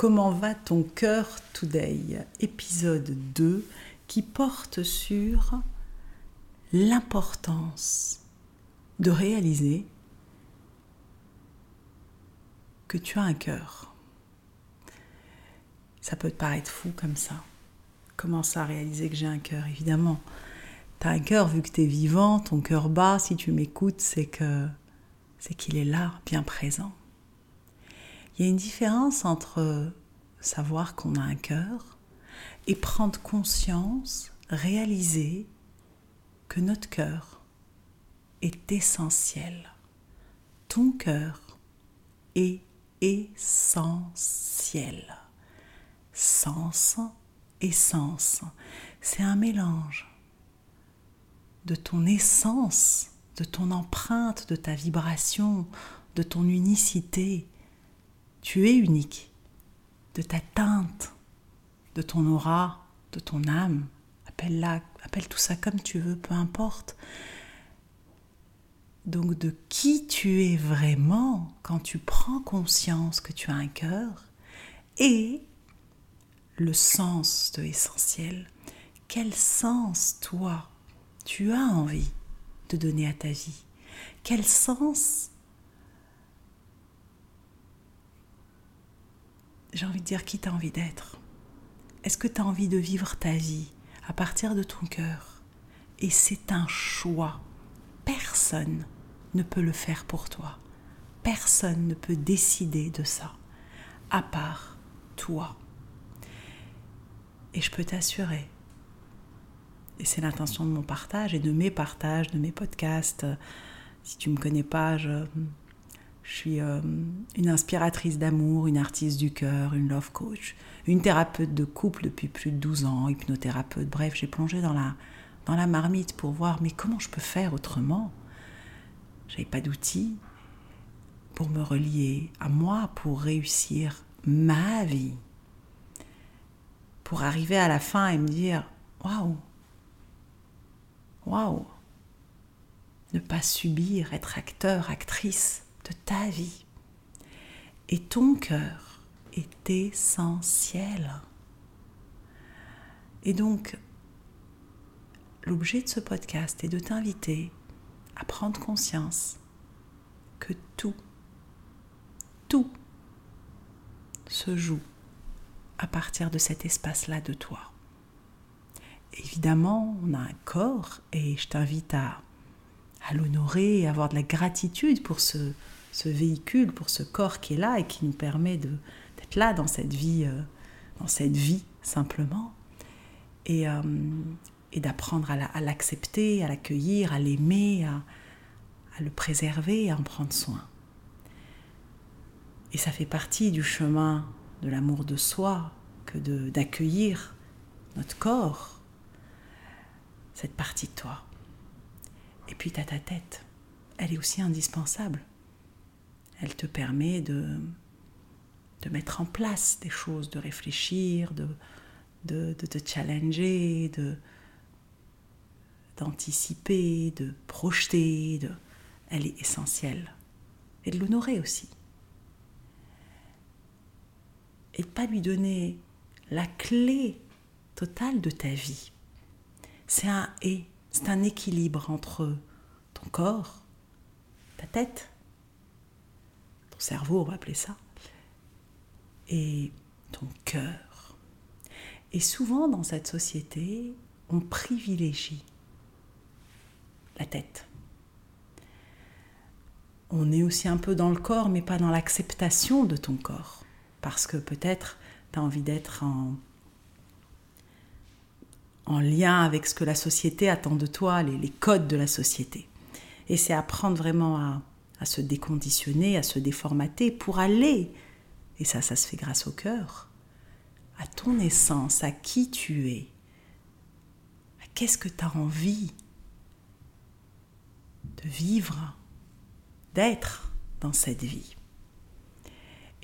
Comment va ton cœur today? Épisode 2 qui porte sur l'importance de réaliser que tu as un cœur. Ça peut te paraître fou comme ça. Comment ça réaliser que j'ai un cœur? Évidemment, tu as un cœur vu que tu es vivant, ton cœur bat, si tu m'écoutes, c'est que c'est qu'il est là, bien présent. Il y a une différence entre savoir qu'on a un cœur et prendre conscience, réaliser que notre cœur est essentiel. Ton cœur est essentiel. Sens, essence, c'est un mélange de ton essence, de ton empreinte, de ta vibration, de ton unicité. Tu es unique, de ta teinte, de ton aura, de ton âme. Appelle-la, appelle tout ça comme tu veux, peu importe. Donc de qui tu es vraiment quand tu prends conscience que tu as un cœur et le sens de essentiel. Quel sens, toi, tu as envie de donner à ta vie? Quel sens J'ai envie de dire qui tu as envie d'être. Est-ce que tu as envie de vivre ta vie à partir de ton cœur? Et c'est un choix. Personne ne peut le faire pour toi. Personne ne peut décider de ça, à part toi. Et je peux t'assurer, et c'est l'intention de mon partage et de mes partages, de mes podcasts. Si tu ne me connais pas, je, suis euh, une inspiratrice d'amour, une artiste du cœur, une love coach, une thérapeute de couple depuis plus de 12 ans, hypnothérapeute. Bref, j'ai plongé dans la, dans la marmite pour voir, mais comment je peux faire autrement? J'avais pas d'outils pour me relier à moi, pour réussir ma vie. Pour arriver à la fin et me dire waouh, waouh, ne pas subir, être acteur, actrice ta vie. Et ton cœur est essentiel. Et donc, l'objet de ce podcast est de t'inviter à prendre conscience que tout, tout se joue à partir de cet espace-là de toi. Évidemment, on a un corps et je t'invite à, à l'honorer et avoir de la gratitude pour ce, ce, véhicule, pour ce corps qui est là et qui nous permet d'être là dans cette vie, euh, dans cette vie simplement. Et, euh, et d'apprendre à l'accepter, à l'accueillir, à l'aimer, à, le préserver, à en prendre soin. Et ça fait partie du chemin de l'amour de soi que d'accueillir notre corps, cette partie de toi. Et puis tu as ta tête, elle est aussi indispensable. Elle te permet de, de mettre en place des choses, de réfléchir, de, de, de te challenger, de d'anticiper, de projeter, de... elle est essentielle. Et de l'honorer aussi et pas lui donner la clé totale de ta vie. C'est un et, c'est un équilibre entre ton corps, ta tête, ton cerveau, on va appeler ça, et ton cœur. Et souvent dans cette société, on privilégie la tête. On est aussi un peu dans le corps, mais pas dans l'acceptation de ton corps parce que peut-être tu as envie d'être en, en lien avec ce que la société attend de toi, les, codes de la société. Et c'est apprendre vraiment à, à, se déconditionner, à se déformater pour aller, et ça, ça se fait grâce au cœur, à ton essence, à qui tu es, à qu'est-ce que tu as envie de vivre, d'être dans cette vie.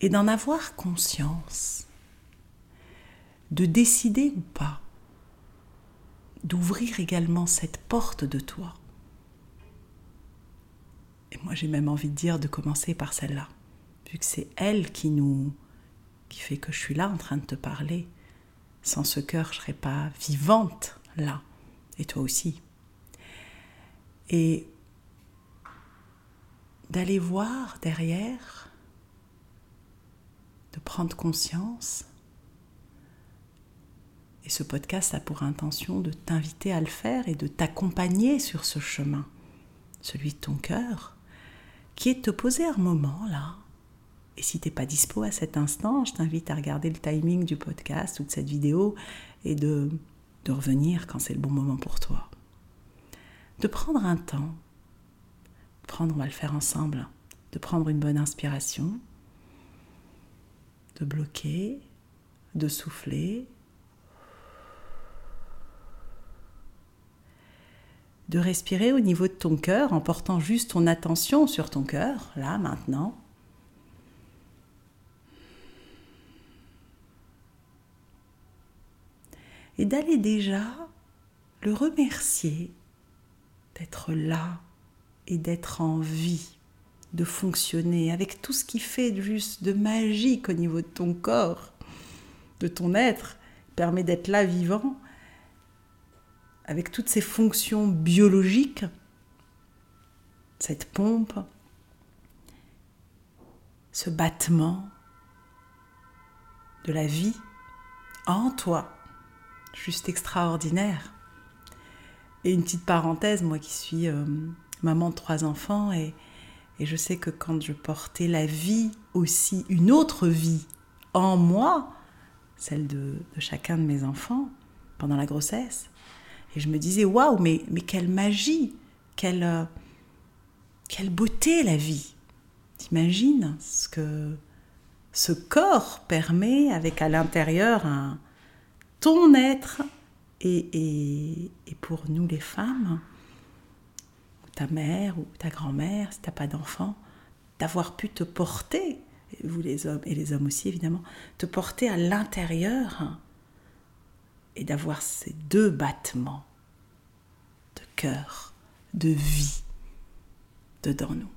Et d'en avoir conscience, de décider ou pas, d'ouvrir également cette porte de toi. Et moi j'ai même envie de dire de commencer par celle-là, vu que c'est elle qui nous, qui fait que je suis là en train de te parler. Sans ce cœur, je serais pas vivante là. Et toi aussi. Et d'aller voir derrière, de prendre conscience. Et ce podcast a pour intention de t'inviter à le faire et de t'accompagner sur ce chemin, celui de ton cœur, qui est de te poser un moment là. Et si tu n'es pas dispo à cet instant, je t'invite à regarder le timing du podcast ou de cette vidéo et de, de revenir quand c'est le bon moment pour toi. De prendre un temps, prendre, on va le faire ensemble, de prendre une bonne inspiration, de bloquer, de souffler, de respirer au niveau de ton cœur en portant juste ton attention sur ton cœur, là, maintenant. Et d'aller déjà le remercier d'être là et d'être en vie, de fonctionner avec tout ce qui fait juste de magique au niveau de ton corps, de ton être, permet d'être là vivant avec toutes ces fonctions biologiques, cette pompe, ce battement de la vie en toi, juste extraordinaire. Et une petite parenthèse, moi qui suis euh, maman de trois enfants, et, je sais que quand je portais la vie aussi, une autre vie en moi, celle de chacun de mes enfants, pendant la grossesse, et je me disais, waouh, mais, quelle magie, quelle, euh, quelle beauté la vie. T'imagines ce que ce corps permet avec à l'intérieur ton être et, et, et, pour nous les femmes, ou ta mère ou ta grand-mère, si t'as pas d'enfant, d'avoir pu te porter, vous les hommes et les hommes aussi évidemment, te porter à l'intérieur et d'avoir ces deux battements de cœur, de vie dedans nous.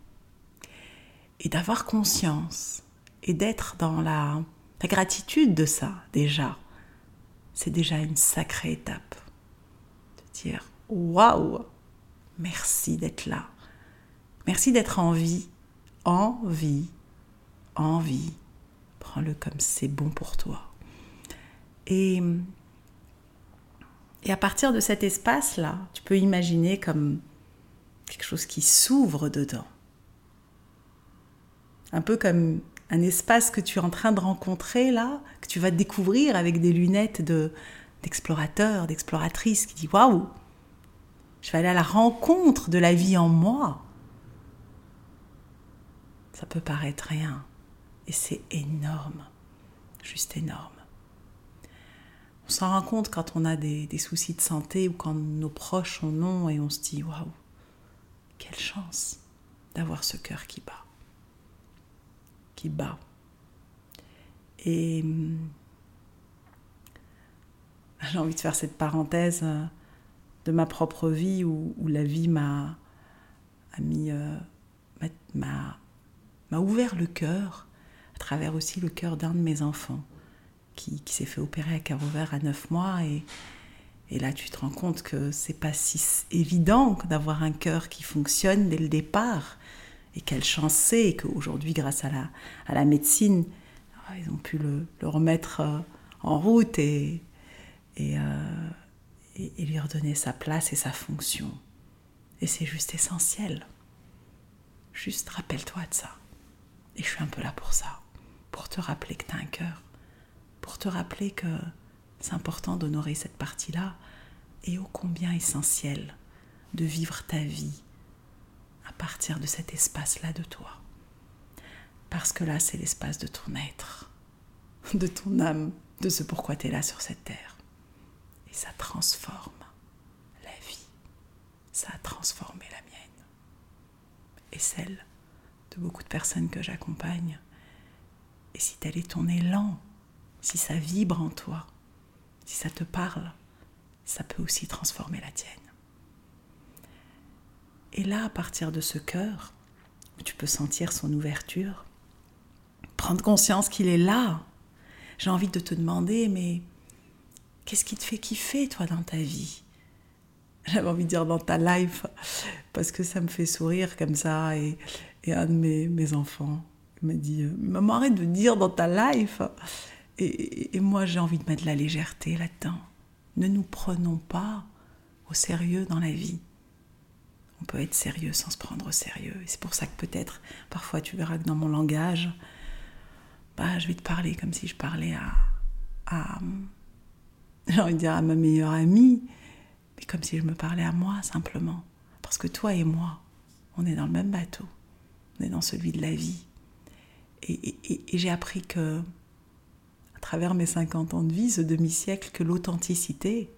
Et d'avoir conscience et d'être dans la, gratitude de ça déjà, c'est déjà une sacrée étape. De dire waouh, merci d'être là. Merci d'être en vie, en vie, en vie. Prends-le comme c'est bon pour toi. Et et à partir de cet espace-là, tu peux imaginer comme quelque chose qui s'ouvre dedans. Un peu comme un espace que tu es en train de rencontrer là, que tu vas découvrir avec des lunettes de, d'explorateur, d'exploratrice qui dit waouh, je vais aller à la rencontre de la vie en moi. Ça peut paraître rien et c'est énorme, juste énorme. On s'en rend compte quand on a des, soucis de santé ou quand nos proches en ont et on se dit waouh, quelle chance d'avoir ce cœur qui bat. Qui bat. Et hum, j'ai envie de faire cette parenthèse euh, de ma propre vie où, la vie m'a euh, m'a ouvert le cœur à travers aussi le cœur d'un de mes enfants qui, s'est fait opérer à cœur ouvert à 9 mois. Et, et là, tu te rends compte que c'est pas si évident d'avoir un cœur qui fonctionne dès le départ. Et quelle chance c'est qu'aujourd'hui, grâce à la, à la médecine, ah, ils ont pu le, remettre euh, en route et, et, euh, et, et lui redonner sa place et sa fonction. Et c'est juste essentiel. Juste rappelle-toi de ça. Et je suis un peu là pour ça, pour te rappeler que tu as un cœur pour te rappeler que c'est important d'honorer cette partie-là et ô combien essentiel de vivre ta vie à partir de cet espace-là de toi. Parce que là, c'est l'espace de ton être, de ton âme, de ce pourquoi tu es là sur cette terre. Et ça transforme la vie. Ça a transformé la mienne. Et celle de beaucoup de personnes que j'accompagne. Et si tel est ton élan si ça vibre en toi, si ça te parle, ça peut aussi transformer la tienne. Et là, à partir de ce cœur, où tu peux sentir son ouverture, prendre conscience qu'il est là, j'ai envie de te demander, mais qu'est-ce qui te fait kiffer, toi, dans ta vie? J'avais envie de dire dans ta life, parce que ça me fait sourire comme ça. Et, un de mes, mes enfants m'a dit Maman, arrête de dire dans ta life. Et, moi, j'ai envie de mettre de la légèreté là-dedans. Ne nous prenons pas au sérieux dans la vie. On peut être sérieux sans se prendre au sérieux. C'est pour ça que peut-être, parfois, tu verras que dans mon langage, bah, je vais te parler comme si je parlais à, j'ai envie de dire à ma meilleure amie, mais comme si je me parlais à moi simplement. Parce que toi et moi, on est dans le même bateau. On est dans celui de la vie. Et, j'ai appris que, travers mes 50 ans de vie, ce demi-siècle, que l'authenticité,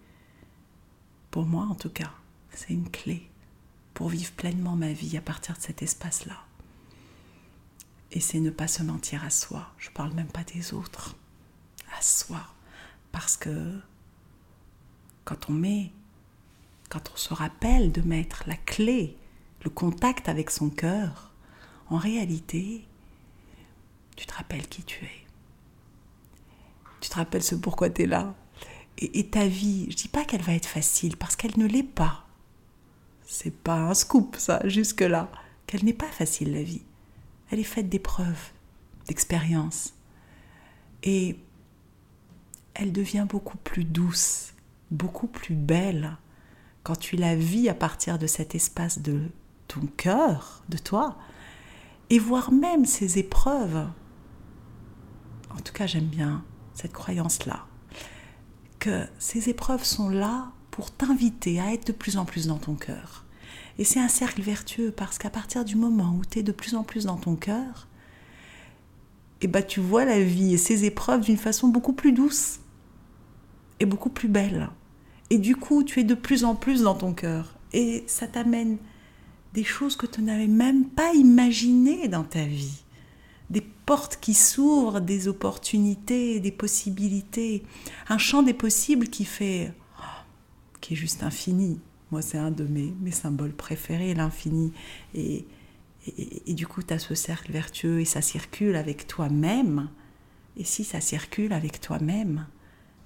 pour moi en tout cas, c'est une clé pour vivre pleinement ma vie à partir de cet espace-là. Et c'est ne pas se mentir à soi. Je ne parle même pas des autres. À soi. Parce que quand on met, quand on se rappelle de mettre la clé, le contact avec son cœur, en réalité, tu te rappelles qui tu es. Tu te rappelles ce pourquoi tu es là. Et, ta vie, je dis pas qu'elle va être facile, parce qu'elle ne l'est pas. C'est pas un scoop, ça, jusque-là. Qu'elle n'est pas facile, la vie. Elle est faite d'épreuves, d'expériences. Et elle devient beaucoup plus douce, beaucoup plus belle quand tu la vis à partir de cet espace de ton cœur, de toi, et voir même ces épreuves. En tout cas, j'aime bien cette croyance-là que ces épreuves sont là pour t'inviter à être de plus en plus dans ton cœur. Et c'est un cercle vertueux parce qu'à partir du moment où tu es de plus en plus dans ton cœur, eh ben, tu vois la vie et ses épreuves d'une façon beaucoup plus douce et beaucoup plus belle. Et du coup, tu es de plus en plus dans ton cœur. Et ça t'amène des choses que tu n'avais même pas imaginées dans ta vie portes qui s'ouvrent, des opportunités, des possibilités, un champ des possibles qui fait, qui est juste infini. Moi, c'est un de mes, mes symboles préférés, l'infini. Et, et, du coup, tu as ce cercle vertueux et ça circule avec toi-même. Et si ça circule avec toi-même,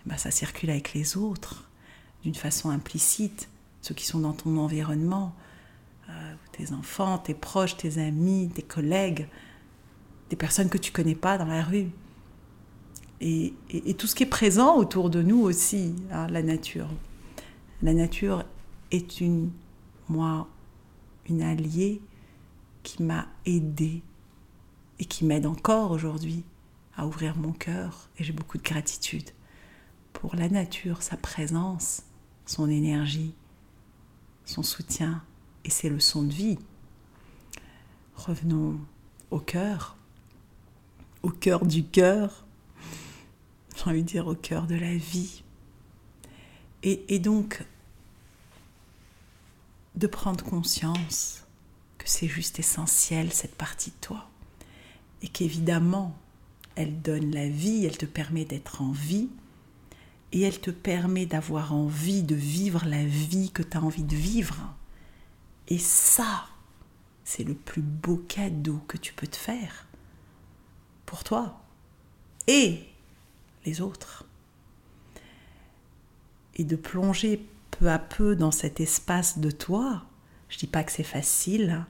eh ben ça circule avec les autres, d'une façon implicite, ceux qui sont dans ton environnement, euh, tes enfants, tes proches, tes amis, tes collègues des personnes que tu connais pas dans la rue. Et, tout ce qui est présent autour de nous aussi, hein, la nature. La nature est une, moi, une alliée qui m'a aidée et qui m'aide encore aujourd'hui à ouvrir mon cœur. Et j'ai beaucoup de gratitude pour la nature, sa présence, son énergie, son soutien et ses leçons de vie. Revenons au cœur au cœur du cœur, j'ai envie de dire au cœur de la vie. Et, donc, de prendre conscience que c'est juste essentiel, cette partie de toi. Et qu'évidemment, elle donne la vie, elle te permet d'être en vie, et elle te permet d'avoir envie de vivre la vie que tu as envie de vivre. Et ça, c'est le plus beau cadeau que tu peux te faire toi et les autres. Et de plonger peu à peu dans cet espace de toi. Je dis pas que c'est facile.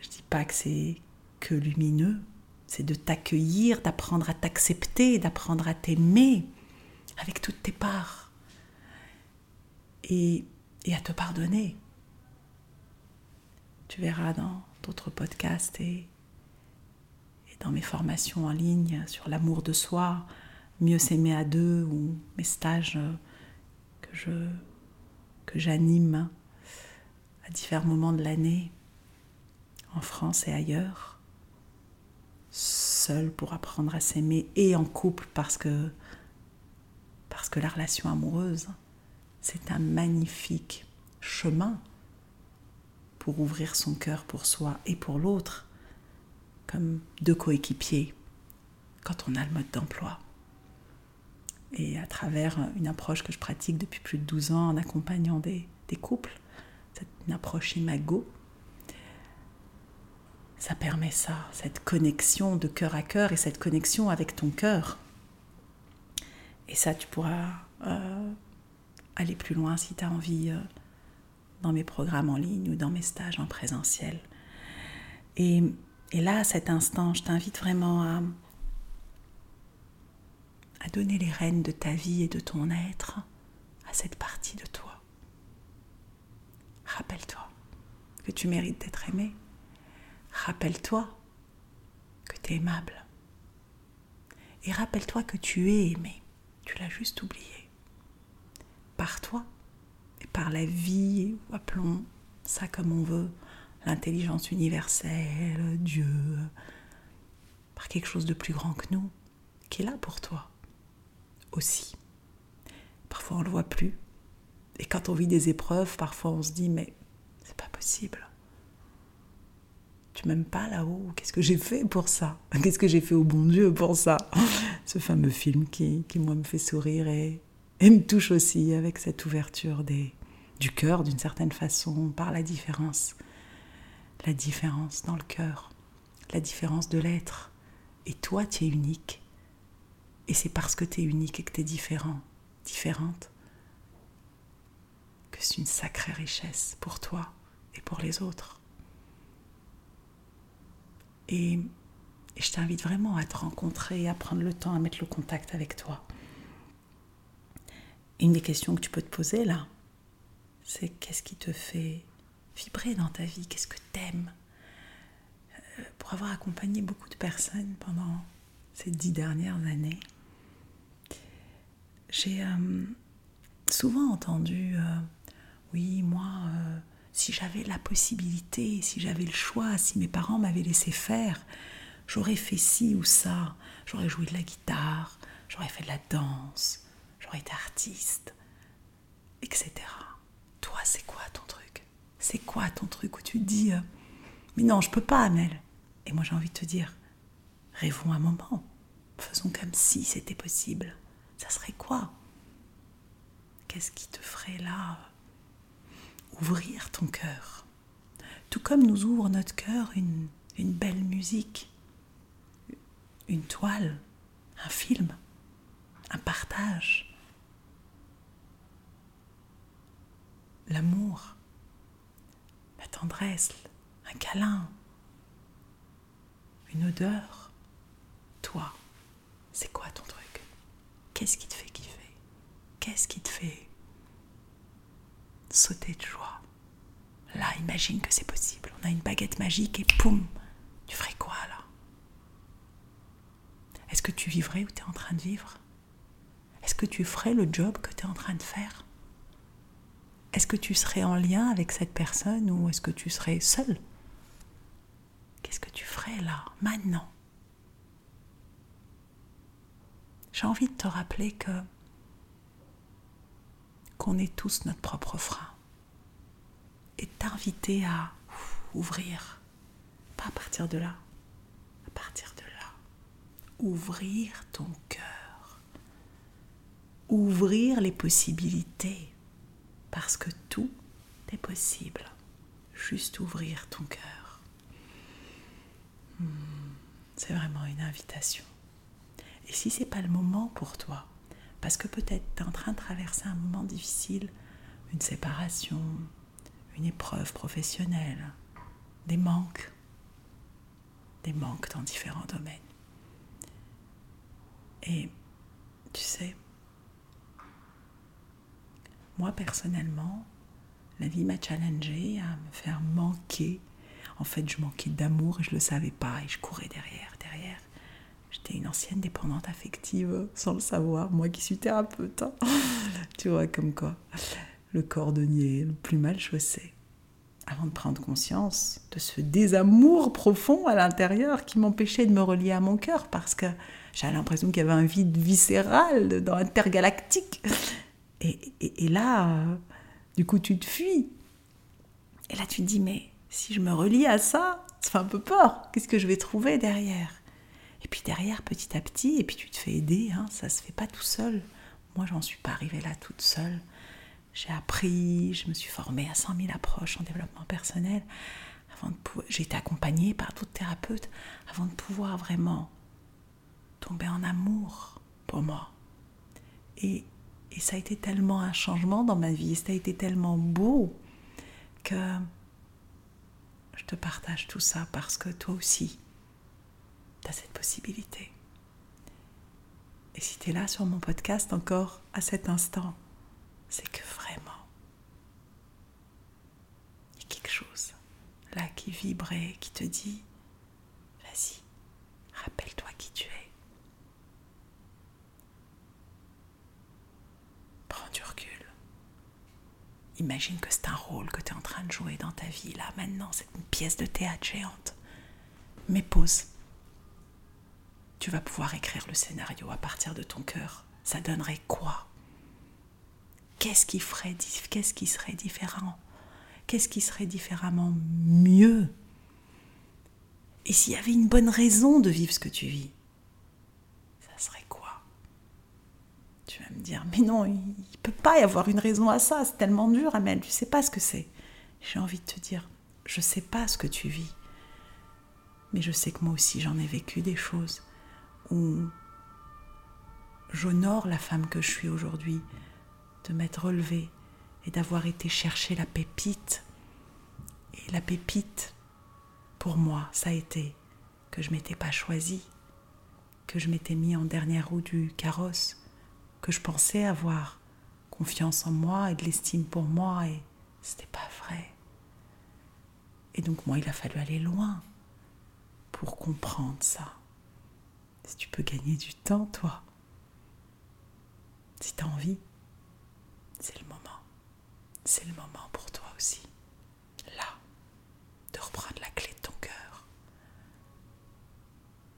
Je dis pas que c'est que lumineux. C'est de t'accueillir, d'apprendre à t'accepter, d'apprendre à t'aimer avec toutes tes parts. Et, et à te pardonner. Tu verras dans d'autres podcasts et dans mes formations en ligne sur l'amour de soi, mieux s'aimer à deux ou mes stages que je que j'anime à différents moments de l'année en France et ailleurs, seul pour apprendre à s'aimer et en couple parce que parce que la relation amoureuse c'est un magnifique chemin pour ouvrir son cœur pour soi et pour l'autre comme deux coéquipiers quand on a le mode d'emploi. Et à travers une approche que je pratique depuis plus de 12 ans en accompagnant des, couples, une approche imago, ça permet ça, cette connexion de cœur à cœur et cette connexion avec ton cœur. Et ça, tu pourras euh, aller plus loin si tu as envie euh, dans mes programmes en ligne ou dans mes stages en présentiel. Et, et là, à cet instant, je t'invite vraiment à, donner les rênes de ta vie et de ton être à cette partie de toi. Rappelle-toi que tu mérites d'être aimé. Rappelle-toi que tu es aimable. Et rappelle-toi que tu es aimé. Tu l'as juste oublié. Par toi et par la vie, appelons ça comme on veut, l'intelligence universelle, Dieu, par quelque chose de plus grand que nous, qui est là pour toi aussi. Parfois on ne le voit plus. Et quand on vit des épreuves, parfois on se dit mais c'est pas possible. Tu m'aimes pas là-haut? Qu'est-ce que j'ai fait pour ça? Qu'est-ce que j'ai fait au bon Dieu pour ça? Ce fameux film qui, qui moi me fait sourire et, me touche aussi avec cette ouverture des, du cœur d'une certaine façon par la différence. La différence dans le cœur, la différence de l'être. Et toi, tu es unique. Et c'est parce que tu es unique et que tu es différent, différente, que c'est une sacrée richesse pour toi et pour les autres. Et, et je t'invite vraiment à te rencontrer, à prendre le temps, à mettre le contact avec toi. Une des questions que tu peux te poser là, c'est qu'est-ce qui te fait vibrer dans ta vie, qu'est-ce que t'aimes. Euh, pour avoir accompagné beaucoup de personnes pendant ces dix dernières années, j'ai euh, souvent entendu, euh, oui, moi, si j'avais la possibilité, si j'avais le choix, si mes parents m'avaient laissé faire, j'aurais fait ci ou ça, j'aurais joué de la guitare, j'aurais fait de la danse, j'aurais été artiste, etc. Toi, c'est quoi ton truc? C'est quoi ton truc où tu te dis, mais non, je peux pas, Amel. Et moi, j'ai envie de te dire, rêvons un moment, faisons comme si c'était possible. Ça serait quoi? Qu'est-ce qui te ferait là ouvrir ton cœur? Tout comme nous ouvre notre cœur une belle musique, une toile, un film, un partage, l'amour, tendresse, un câlin, une odeur. Toi, c'est quoi ton truc? Qu'est-ce qui te fait kiffer? Qu'est-ce qui te fait sauter de joie? Là, imagine que c'est possible. On a une baguette magique et poum, tu ferais quoi là? Est-ce que tu vivrais où tu es en train de vivre? Est-ce que tu ferais le job que tu es en train de faire? Est-ce que tu serais en lien avec cette personne ou est-ce que tu serais seul Qu'est-ce que tu ferais là, maintenant? J'ai envie de te rappeler que qu'on est tous notre propre frein et t'inviter à ouvrir, pas à partir de là, à partir de là, ouvrir ton cœur, ouvrir les possibilités, parce que tout est possible, juste ouvrir ton cœur. Hmm, c'est vraiment une invitation. Et si c'est pas le moment pour toi, parce que peut-être tu es en train de traverser un moment difficile, une séparation, une épreuve professionnelle, des manques, des manques dans différents domaines. Et tu sais, personnellement, la vie m'a challengé à me faire manquer. En fait, je manquais d'amour et je ne le savais pas et je courais derrière, derrière. J'étais une ancienne dépendante affective sans le savoir, moi qui suis thérapeute. Hein. tu vois, comme quoi. Le cordonnier, le plus mal chaussé. Avant de prendre conscience de ce désamour profond à l'intérieur qui m'empêchait de me relier à mon cœur parce que j'avais l'impression qu'il y avait un vide viscéral dans intergalactique. Et, là, du coup, tu te fuis. Et là, tu te dis, mais si je me relie à ça, ça fait un peu peur. Qu'est-ce que je vais trouver derrière? Et puis derrière, petit à petit, et puis tu te fais aider, hein, ça se fait pas tout seul. Moi, j'en suis pas arrivée là toute seule. J'ai appris, je me suis formée à 100 000 approches en développement personnel avant de j'ai été accompagnée par d'autres thérapeutes avant de pouvoir vraiment tomber en amour pour moi. Et, et ça a été tellement un changement dans ma vie, ça a été tellement beau que je te partage tout ça parce que toi aussi, tu as cette possibilité. Et si tu es là sur mon podcast encore à cet instant, c'est que vraiment, il y a quelque chose là qui vibre et qui te dit, vas-y, rappelle-toi qui tu es. Prends du recul. Imagine que c'est un rôle que tu es en train de jouer dans ta vie, là, maintenant, c'est une pièce de théâtre géante. Mais pause. Tu vas pouvoir écrire le scénario à partir de ton cœur. Ça donnerait quoi? Qu'est-ce qui ferait qu'est-ce qui serait différent? Qu'est-ce qui serait différemment mieux? Et s'il y avait une bonne raison de vivre ce que tu vis, ça serait quoi? Tu vas me dire mais non, il pas y avoir une raison à ça, c'est tellement dur Amel, tu sais pas ce que c'est. J'ai envie de te dire je sais pas ce que tu vis. Mais je sais que moi aussi j'en ai vécu des choses où j'honore la femme que je suis aujourd'hui, de m'être relevée et d'avoir été chercher la pépite. Et la pépite, pour moi, ça a été que je m'étais pas choisie, que je m'étais mis en dernière roue du carrosse, que je pensais avoir confiance en moi et de l'estime pour moi et c'était pas vrai. Et donc moi, il a fallu aller loin pour comprendre ça. Si tu peux gagner du temps, toi, si tu envie, c'est le moment. C'est le moment pour toi aussi. Là, de reprendre la clé de ton cœur.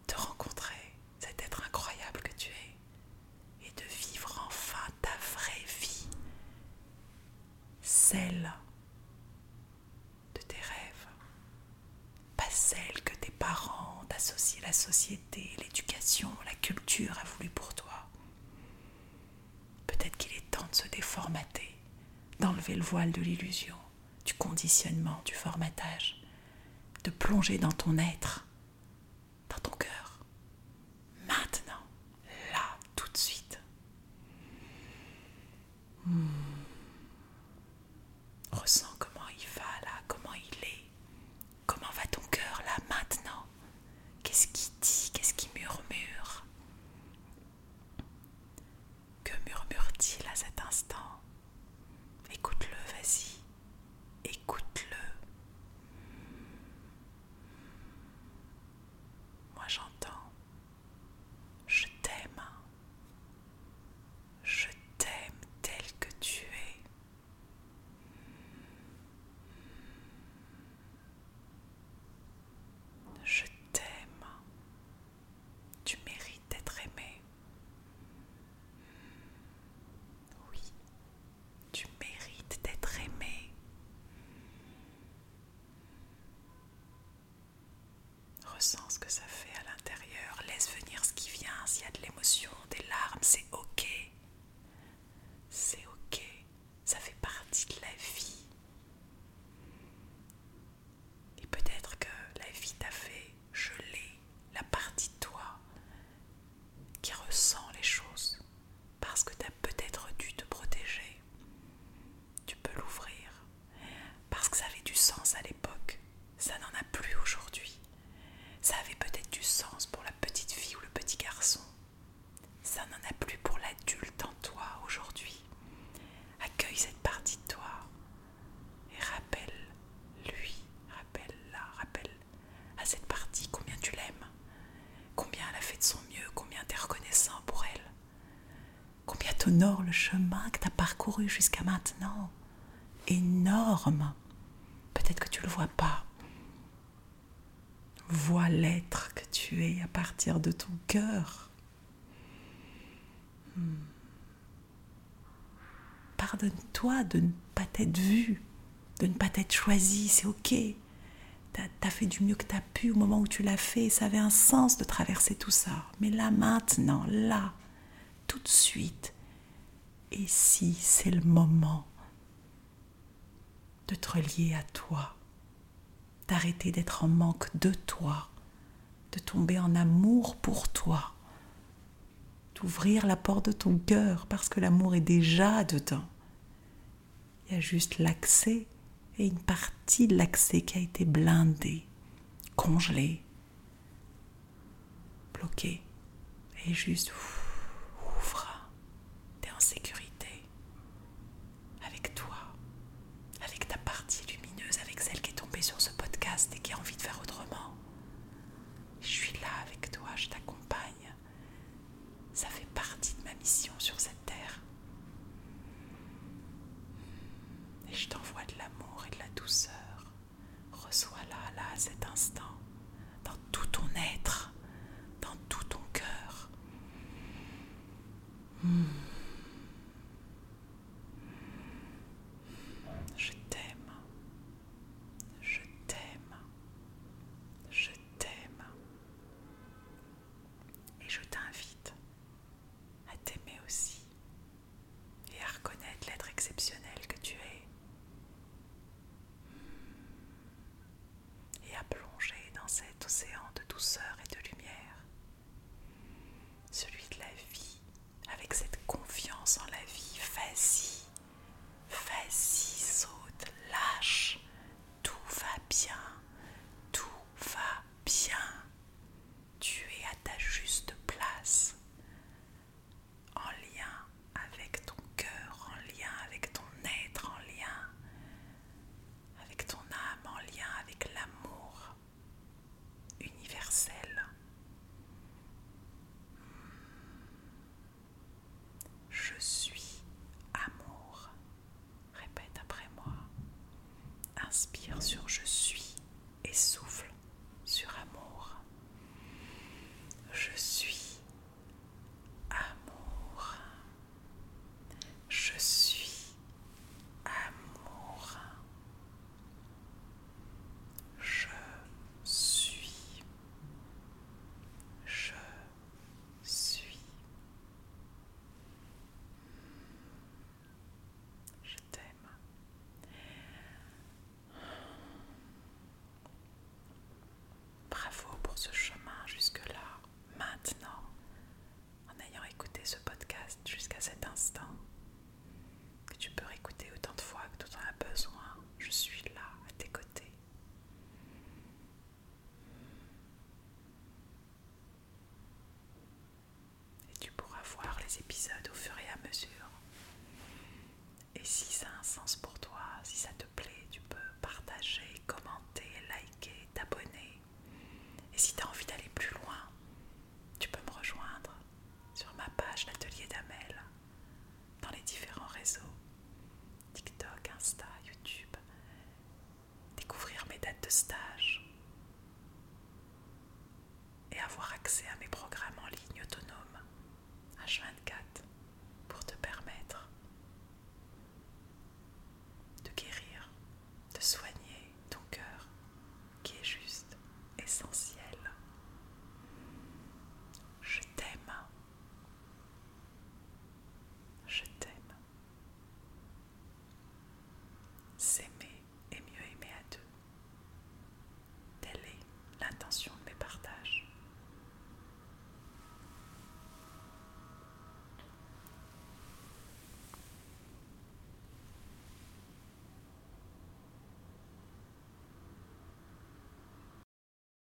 De rencontrer cet être incroyable que tu es. Et de vivre enfin ta vraie vie. Celle de tes rêves. Pas celle que tes parents t'associent la société, l'éducation, la culture a voulu pour toi. Peut-être qu'il est temps de se déformater, d'enlever le voile de l'illusion, du conditionnement, du formatage, de plonger dans ton être, dans ton cœur. Maintenant, là, tout de suite. Hmm. Ressens comment il va là, comment il est. Comment va ton cœur là maintenant Qu'est-ce qu'il dit Qu'est-ce qu'il murmure Que murmure-t-il à cet instant Écoute-le, vas-y. Écoute-le. Moi j'entends. Je t'aime. Je t'aime tel que tu es. Je t'aime. Tu mérites d'être aimé. Oui, tu mérites d'être aimé. Ressens ce ça fait à l'intérieur. Laisse venir ce qui vient. S'il y a de l'émotion, des larmes, c'est ok. C'est ok. Ça fait partie de la vie. Et peut-être que la vie t'a fait geler la partie de toi qui ressent les choses parce que tu as peut-être dû te protéger. Tu peux l'ouvrir parce que ça avait du sens à l'époque. Ça n'en a plus aujourd'hui. Ça avait peut-être du sens pour la petite fille ou le petit garçon. Ça n'en a plus pour l'adulte en toi aujourd'hui. Accueille cette partie de toi et rappelle-lui, rappelle-la, rappelle à cette partie combien tu l'aimes, combien elle a fait de son mieux, combien tu es reconnaissant pour elle, t'honore le chemin que tu as parcouru jusqu'à maintenant. Énorme. Peut-être que tu ne le vois pas. Vois l'être que tu es à partir de ton cœur. Hmm. Pardonne-toi de ne pas t'être vu, de ne pas t'être choisi, c'est ok. Tu as, fait du mieux que tu as pu au moment où tu l'as fait, ça avait un sens de traverser tout ça. Mais là, maintenant, là, tout de suite, et si c'est le moment de te relier à toi, d'arrêter d'être en manque de toi, de tomber en amour pour toi, d'ouvrir la porte de ton cœur parce que l'amour est déjà dedans. Il y a juste l'accès et une partie de l'accès qui a été blindée, congelée, bloquée, et juste...